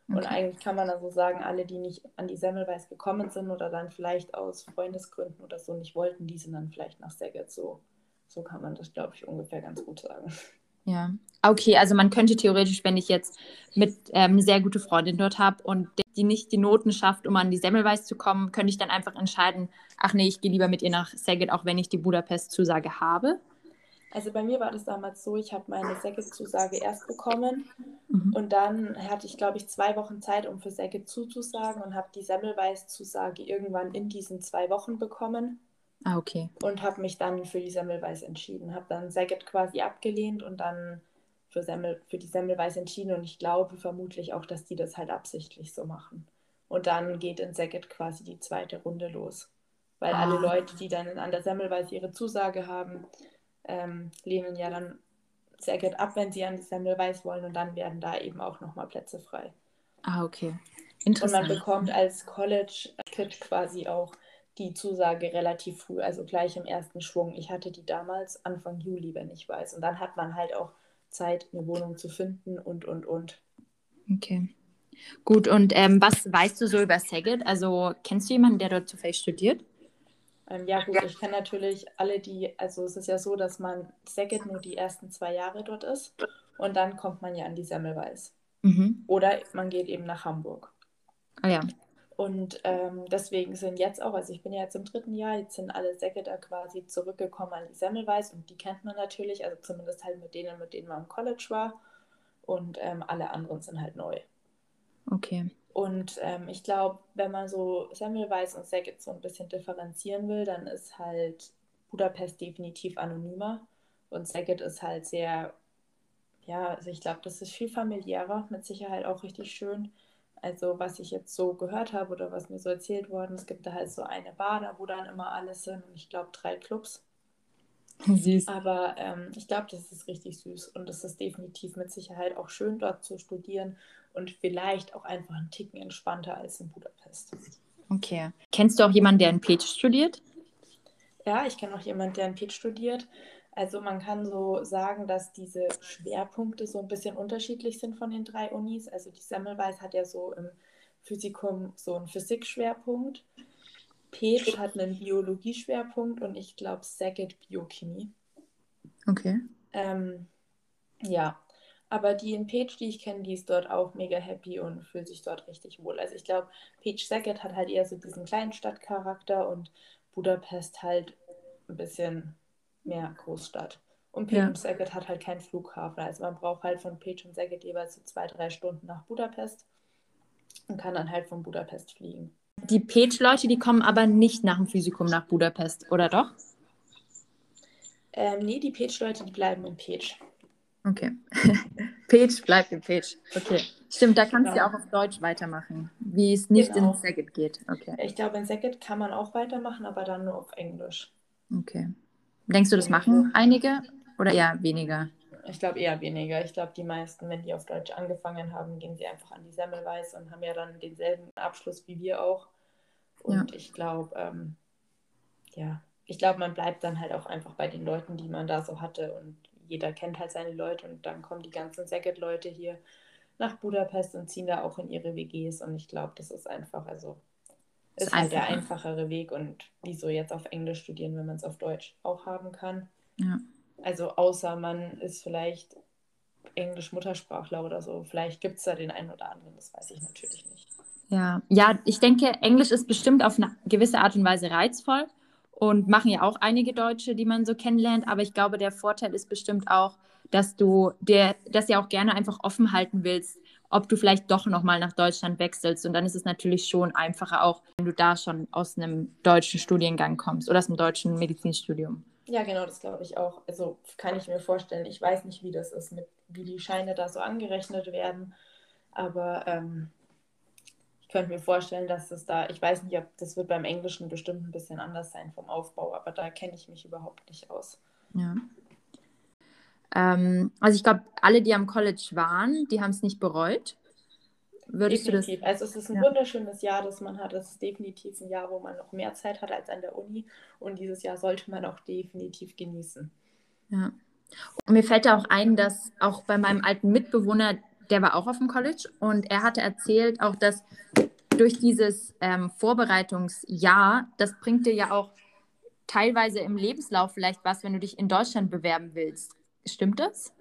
Speaker 2: Page. Und eigentlich kann man also sagen, alle, die nicht an die Semmelweis gekommen sind oder dann vielleicht aus Freundesgründen oder so nicht wollten, die sind dann vielleicht nach Saget. So, so kann man das, glaube ich, ungefähr ganz gut sagen.
Speaker 1: Ja, okay, also man könnte theoretisch, wenn ich jetzt mit ähm, eine sehr gute Freundin dort habe und die nicht die Noten schafft, um an die Semmelweis zu kommen, könnte ich dann einfach entscheiden, ach nee, ich gehe lieber mit ihr nach Saget, auch wenn ich die Budapest-Zusage habe.
Speaker 2: Also bei mir war das damals so, ich habe meine Säcke-Zusage erst bekommen mhm. und dann hatte ich, glaube ich, zwei Wochen Zeit, um für Säcke zuzusagen und habe die Semmelweis-Zusage irgendwann in diesen zwei Wochen bekommen.
Speaker 1: Ah, okay.
Speaker 2: Und habe mich dann für die Semmelweis entschieden. Habe dann Säget quasi abgelehnt und dann für, Semmel, für die Semmelweis entschieden und ich glaube vermutlich auch, dass die das halt absichtlich so machen. Und dann geht in Säget quasi die zweite Runde los. Weil ah. alle Leute, die dann an der Semmelweis ihre Zusage haben, ähm, lehnen ja dann gut ab, wenn sie an die Semmelweis wollen und dann werden da eben auch nochmal Plätze frei.
Speaker 1: Ah, okay.
Speaker 2: Interessant. Und man bekommt als College-Kid quasi auch die Zusage relativ früh, also gleich im ersten Schwung. Ich hatte die damals Anfang Juli, wenn ich weiß. Und dann hat man halt auch Zeit, eine Wohnung zu finden und, und, und.
Speaker 1: Okay. Gut, und ähm, was weißt du so über Saget? Also kennst du jemanden, der dort zufällig studiert?
Speaker 2: Ähm, ja, gut, ich kenne natürlich alle, die, also es ist ja so, dass man Säget nur die ersten zwei Jahre dort ist und dann kommt man ja an die Semmelweis. Mhm. Oder man geht eben nach Hamburg.
Speaker 1: Ah ja.
Speaker 2: Und ähm, deswegen sind jetzt auch, also ich bin ja jetzt im dritten Jahr, jetzt sind alle Säcketer quasi zurückgekommen an die Semmelweis und die kennt man natürlich, also zumindest halt mit denen, mit denen man im College war. Und ähm, alle anderen sind halt neu.
Speaker 1: Okay.
Speaker 2: Und ähm, ich glaube, wenn man so Semmelweis und Saget so ein bisschen differenzieren will, dann ist halt Budapest definitiv anonymer und Saget ist halt sehr, ja, also ich glaube, das ist viel familiärer, mit Sicherheit auch richtig schön. Also was ich jetzt so gehört habe oder was mir so erzählt worden, es gibt da halt so eine Bar, da wo dann immer alles sind und ich glaube drei Clubs. Süß. Aber ähm, ich glaube, das ist richtig süß und es ist definitiv mit Sicherheit auch schön dort zu studieren und vielleicht auch einfach einen Ticken entspannter als in Budapest.
Speaker 1: Okay. Kennst du auch jemanden, der in Peć studiert?
Speaker 2: Ja, ich kenne auch jemanden, der in Peć studiert. Also man kann so sagen, dass diese Schwerpunkte so ein bisschen unterschiedlich sind von den drei Unis. Also die Semmelweis hat ja so im Physikum so einen Physikschwerpunkt. Peć hat einen Biologieschwerpunkt und ich glaube Saget Biochemie.
Speaker 1: Okay.
Speaker 2: Ähm, ja, aber die in Page, die ich kenne, die ist dort auch mega happy und fühlt sich dort richtig wohl. Also ich glaube, Page Saget hat halt eher so diesen kleinen Stadtcharakter und Budapest halt ein bisschen mehr Großstadt. Und Page ja. Saget hat halt keinen Flughafen. Also man braucht halt von Page und Saget jeweils so zwei, drei Stunden nach Budapest und kann dann halt von Budapest fliegen.
Speaker 1: Die Page-Leute, die kommen aber nicht nach dem Physikum nach Budapest, oder doch?
Speaker 2: Ähm, nee, die Page-Leute, die bleiben in Page.
Speaker 1: Okay. Page bleibt im Page. Okay. Stimmt, da kannst du ja auch auf Deutsch weitermachen, wie es nicht genau. in Segit geht. Okay.
Speaker 2: Ich glaube, in Segit kann man auch weitermachen, aber dann nur auf Englisch.
Speaker 1: Okay. Denkst du, das machen einige oder eher weniger?
Speaker 2: Ich glaube eher weniger. Ich glaube, die meisten, wenn die auf Deutsch angefangen haben, gehen sie einfach an die Semmelweis und haben ja dann denselben Abschluss wie wir auch. Und ja. ich glaube, ähm, ja, ich glaube, man bleibt dann halt auch einfach bei den Leuten, die man da so hatte und jeder kennt halt seine Leute und dann kommen die ganzen Saget-Leute hier nach Budapest und ziehen da auch in ihre WGs und ich glaube, das ist einfach, also ist, ist halt der einfachere Weg und wieso jetzt auf Englisch studieren, wenn man es auf Deutsch auch haben kann.
Speaker 1: Ja.
Speaker 2: Also außer man ist vielleicht Englisch-Muttersprachler oder so, vielleicht gibt es da den einen oder anderen, das weiß ich natürlich nicht.
Speaker 1: Ja, ja, ich denke, Englisch ist bestimmt auf eine gewisse Art und Weise reizvoll und machen ja auch einige Deutsche, die man so kennenlernt. Aber ich glaube, der Vorteil ist bestimmt auch, dass du dir das ja auch gerne einfach offen halten willst, ob du vielleicht doch nochmal nach Deutschland wechselst. Und dann ist es natürlich schon einfacher, auch wenn du da schon aus einem deutschen Studiengang kommst oder aus einem deutschen Medizinstudium.
Speaker 2: Ja, genau, das glaube ich auch. Also kann ich mir vorstellen. Ich weiß nicht, wie das ist, mit, wie die Scheine da so angerechnet werden. Aber ähm, ich könnte mir vorstellen, dass es da, ich weiß nicht, ob das wird beim Englischen bestimmt ein bisschen anders sein vom Aufbau, aber da kenne ich mich überhaupt nicht aus.
Speaker 1: Ja. Ähm, also ich glaube, alle, die am College waren, die haben es nicht bereut.
Speaker 2: Würdest definitiv. Du das... Also es ist ein ja. wunderschönes Jahr, das man hat. Es ist definitiv ein Jahr, wo man noch mehr Zeit hat als an der Uni. Und dieses Jahr sollte man auch definitiv genießen.
Speaker 1: Ja. Und mir fällt da auch ein, dass auch bei meinem alten Mitbewohner der war auch auf dem College und er hatte erzählt auch, dass durch dieses ähm, Vorbereitungsjahr, das bringt dir ja auch teilweise im Lebenslauf vielleicht was, wenn du dich in Deutschland bewerben willst. Stimmt das?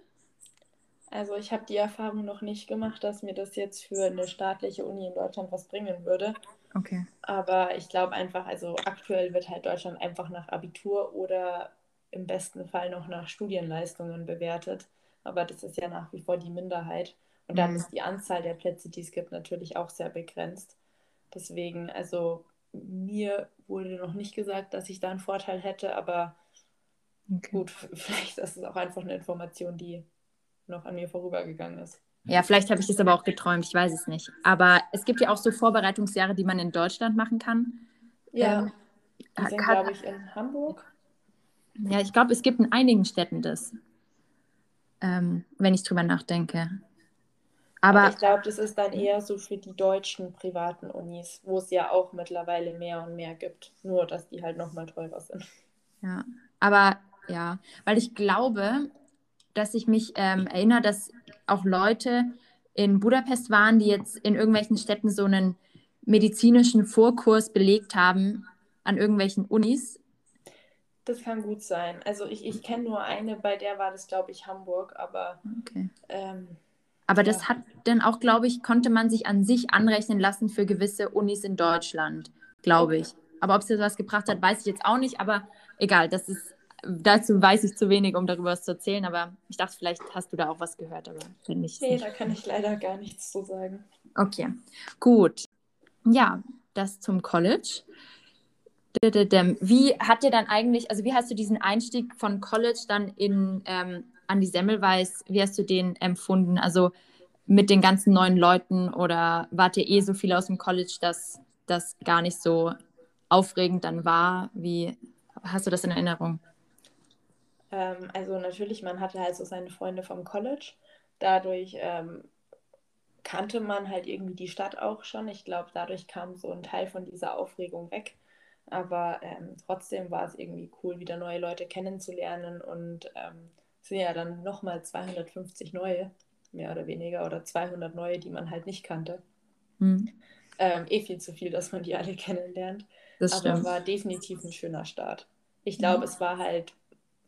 Speaker 2: Also ich habe die Erfahrung noch nicht gemacht, dass mir das jetzt für eine staatliche Uni in Deutschland was bringen würde.
Speaker 1: Okay.
Speaker 2: Aber ich glaube einfach, also aktuell wird halt Deutschland einfach nach Abitur oder im besten Fall noch nach Studienleistungen bewertet. Aber das ist ja nach wie vor die Minderheit. Und dann mhm. ist die Anzahl der Plätze, die es gibt, natürlich auch sehr begrenzt. Deswegen, also mir wurde noch nicht gesagt, dass ich da einen Vorteil hätte, aber okay. gut, vielleicht ist es auch einfach eine Information, die noch an mir vorübergegangen ist.
Speaker 1: Ja, vielleicht habe ich das aber auch geträumt, ich weiß es nicht. Aber es gibt ja auch so Vorbereitungsjahre, die man in Deutschland machen kann.
Speaker 2: Ja, ähm, die sind, glaube ich, in Hamburg.
Speaker 1: Ja, ich glaube, es gibt in einigen Städten das, ähm, wenn ich drüber nachdenke.
Speaker 2: Aber, Aber ich glaube, das ist dann eher so für die deutschen privaten Unis, wo es ja auch mittlerweile mehr und mehr gibt. Nur, dass die halt nochmal teurer sind.
Speaker 1: Ja, aber ja, weil ich glaube, dass ich mich ähm, erinnere, dass auch Leute in Budapest waren, die jetzt in irgendwelchen Städten so einen medizinischen Vorkurs belegt haben an irgendwelchen Unis.
Speaker 2: Das kann gut sein. Also ich, ich kenne nur eine, bei der war das, glaube ich, Hamburg, aber
Speaker 1: okay.
Speaker 2: ähm,
Speaker 1: aber das ja. hat dann auch, glaube ich, konnte man sich an sich anrechnen lassen für gewisse Unis in Deutschland, glaube ich. Aber ob es jetzt was gebracht hat, weiß ich jetzt auch nicht. Aber egal, das ist, dazu weiß ich zu wenig, um darüber was zu erzählen. Aber ich dachte, vielleicht hast du da auch was gehört, aber
Speaker 2: finde ich. Nee, nicht. da kann ich leider gar nichts zu sagen.
Speaker 1: Okay, gut. Ja, das zum College. Wie hat dir dann eigentlich, also wie hast du diesen Einstieg von College dann in ähm, an die Semmelweis, wie hast du den empfunden? Also mit den ganzen neuen Leuten oder wart ihr eh so viel aus dem College, dass das gar nicht so aufregend dann war? Wie hast du das in Erinnerung?
Speaker 2: Ähm, also natürlich, man hatte halt so seine Freunde vom College. Dadurch ähm, kannte man halt irgendwie die Stadt auch schon. Ich glaube, dadurch kam so ein Teil von dieser Aufregung weg. Aber ähm, trotzdem war es irgendwie cool, wieder neue Leute kennenzulernen und ähm, sind ja dann nochmal 250 neue, mehr oder weniger, oder 200 neue, die man halt nicht kannte.
Speaker 1: Hm.
Speaker 2: Ähm, eh viel zu viel, dass man die alle kennenlernt. Das Aber stimmt. war definitiv ein schöner Start. Ich glaube, mhm. es war halt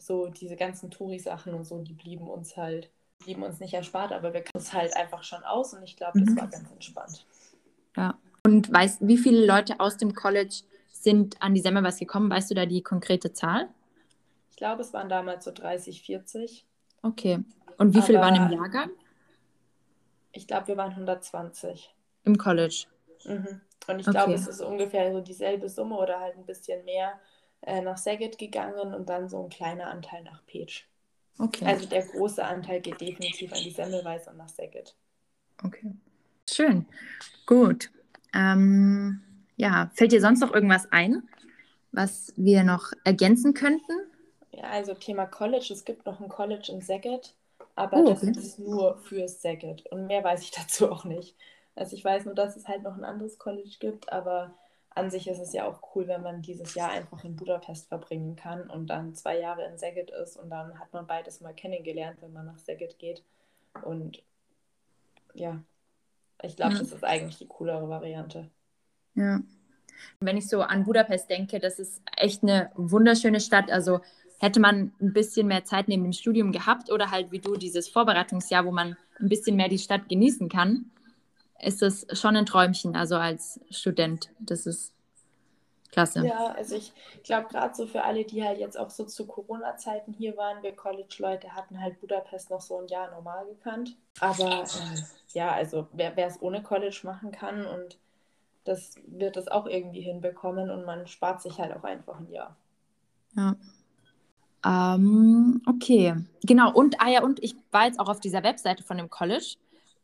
Speaker 2: so, diese ganzen Touri-Sachen und so, die blieben uns halt, blieben uns nicht erspart, aber wir können es halt einfach schon aus und ich glaube, das mhm. war ganz entspannt.
Speaker 1: Ja. Und weißt, wie viele Leute aus dem College sind an die Semmelweis gekommen? Weißt du da die konkrete Zahl?
Speaker 2: glaube, es waren damals so 30, 40.
Speaker 1: Okay. Und wie viele waren im Jahrgang?
Speaker 2: Ich glaube, wir waren 120.
Speaker 1: Im College.
Speaker 2: Mhm. Und ich okay. glaube, es ist ungefähr so dieselbe Summe oder halt ein bisschen mehr äh, nach Saget gegangen und dann so ein kleiner Anteil nach Page.
Speaker 1: Okay.
Speaker 2: Also der große Anteil geht definitiv an die Semmelweis und nach Saget.
Speaker 1: Okay. Schön. Gut. Ähm, ja, fällt dir sonst noch irgendwas ein, was wir noch ergänzen könnten?
Speaker 2: Ja, also Thema College. Es gibt noch ein College in Saget, aber oh, okay. das ist nur für Saget. Und mehr weiß ich dazu auch nicht. Also ich weiß nur, dass es halt noch ein anderes College gibt, aber an sich ist es ja auch cool, wenn man dieses Jahr einfach in Budapest verbringen kann und dann zwei Jahre in Saget ist und dann hat man beides mal kennengelernt, wenn man nach Saget geht. Und ja, ich glaube, ja. das ist eigentlich die coolere Variante.
Speaker 1: Ja. Wenn ich so an Budapest denke, das ist echt eine wunderschöne Stadt. Also hätte man ein bisschen mehr Zeit neben dem Studium gehabt oder halt wie du dieses Vorbereitungsjahr, wo man ein bisschen mehr die Stadt genießen kann, ist es schon ein Träumchen, also als Student. Das ist klasse.
Speaker 2: Ja, also ich glaube gerade so für alle, die halt jetzt auch so zu Corona-Zeiten hier waren, wir College-Leute hatten halt Budapest noch so ein Jahr normal gekannt. Aber äh, ja, also wer es ohne College machen kann und das wird es auch irgendwie hinbekommen und man spart sich halt auch einfach ein Jahr.
Speaker 1: Ja. Ähm, okay, genau. Und, ah ja, und ich war jetzt auch auf dieser Webseite von dem College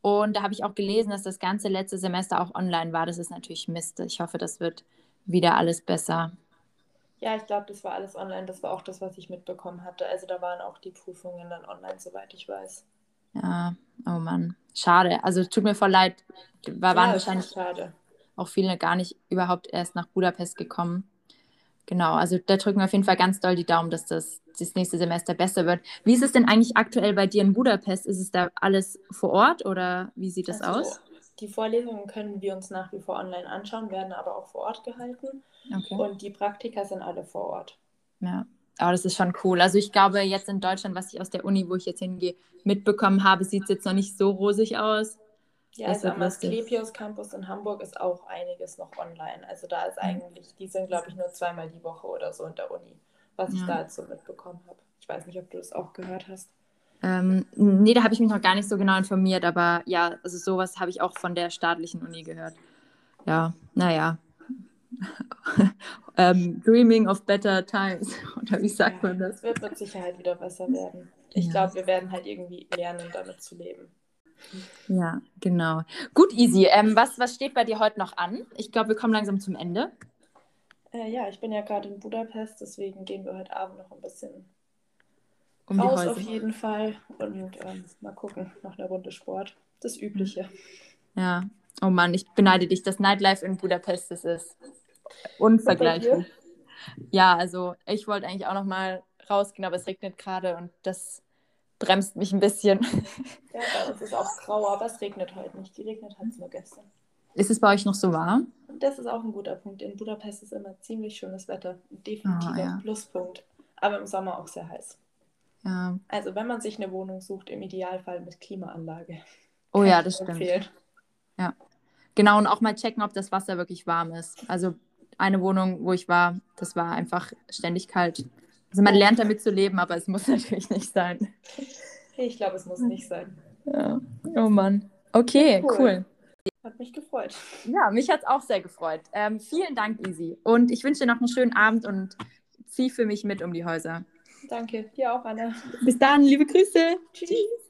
Speaker 1: und da habe ich auch gelesen, dass das ganze letzte Semester auch online war. Das ist natürlich Mist. Ich hoffe, das wird wieder alles besser.
Speaker 2: Ja, ich glaube, das war alles online. Das war auch das, was ich mitbekommen hatte. Also da waren auch die Prüfungen dann online, soweit ich weiß.
Speaker 1: Ja, oh Mann. Schade. Also tut mir voll leid. War, ja, waren wahrscheinlich schade. auch viele gar nicht überhaupt erst nach Budapest gekommen. Genau, also da drücken wir auf jeden Fall ganz doll die Daumen, dass das das nächste Semester besser wird. Wie ist es denn eigentlich aktuell bei dir in Budapest? Ist es da alles vor Ort oder wie sieht das also, aus?
Speaker 2: Die Vorlesungen können wir uns nach wie vor online anschauen, werden aber auch vor Ort gehalten. Okay. Und die Praktika sind alle vor Ort.
Speaker 1: Ja, aber das ist schon cool. Also ich glaube, jetzt in Deutschland, was ich aus der Uni, wo ich jetzt hingehe, mitbekommen habe, sieht es jetzt noch nicht so rosig aus.
Speaker 2: Ja, also am Asklepios Campus in Hamburg ist auch einiges noch online. Also da ist eigentlich, die sind, glaube ich, nur zweimal die Woche oder so in der Uni, was ja. ich da jetzt so mitbekommen habe. Ich weiß nicht, ob du das auch gehört hast.
Speaker 1: Ähm, nee, da habe ich mich noch gar nicht so genau informiert, aber ja, also sowas habe ich auch von der staatlichen Uni gehört. Ja, naja. ähm, dreaming of better times, oder wie sagt ja, man das?
Speaker 2: Es wird mit Sicherheit wieder besser werden. Ich ja. glaube, wir werden halt irgendwie lernen, damit zu leben.
Speaker 1: Ja, genau. Gut, Easy. Ähm, was, was steht bei dir heute noch an? Ich glaube, wir kommen langsam zum Ende.
Speaker 2: Äh, ja, ich bin ja gerade in Budapest, deswegen gehen wir heute Abend noch ein bisschen um raus auf jeden Fall und ähm, mal gucken, noch eine Runde Sport. Das Übliche.
Speaker 1: Ja, oh Mann, ich beneide dich. Das Nightlife in Budapest, das ist unvergleichlich. Ja, also ich wollte eigentlich auch noch mal rausgehen, aber es regnet gerade und das bremst mich ein bisschen.
Speaker 2: Ja, bei uns ist auch grau, aber es regnet heute nicht. Die regnet hat es nur gestern.
Speaker 1: Ist es bei euch noch so warm?
Speaker 2: Das ist auch ein guter Punkt. In Budapest ist immer ziemlich schönes Wetter. Definitiv oh, ja. Pluspunkt. Aber im Sommer auch sehr heiß. Ja. Also wenn man sich eine Wohnung sucht, im Idealfall mit Klimaanlage.
Speaker 1: Oh ja, das stimmt. Empfehlen. Ja. Genau, und auch mal checken, ob das Wasser wirklich warm ist. Also eine Wohnung, wo ich war, das war einfach ständig kalt. Also man lernt damit zu leben, aber es muss natürlich nicht sein.
Speaker 2: Ich glaube, es muss nicht sein.
Speaker 1: Ja. Oh Mann. Okay, cool. cool.
Speaker 2: Hat mich gefreut.
Speaker 1: Ja, mich hat es auch sehr gefreut. Ähm, vielen Dank, Easy. Und ich wünsche dir noch einen schönen Abend und zieh für mich mit um die Häuser.
Speaker 2: Danke, dir auch, Anna.
Speaker 1: Bis dann, liebe Grüße. Tschüss.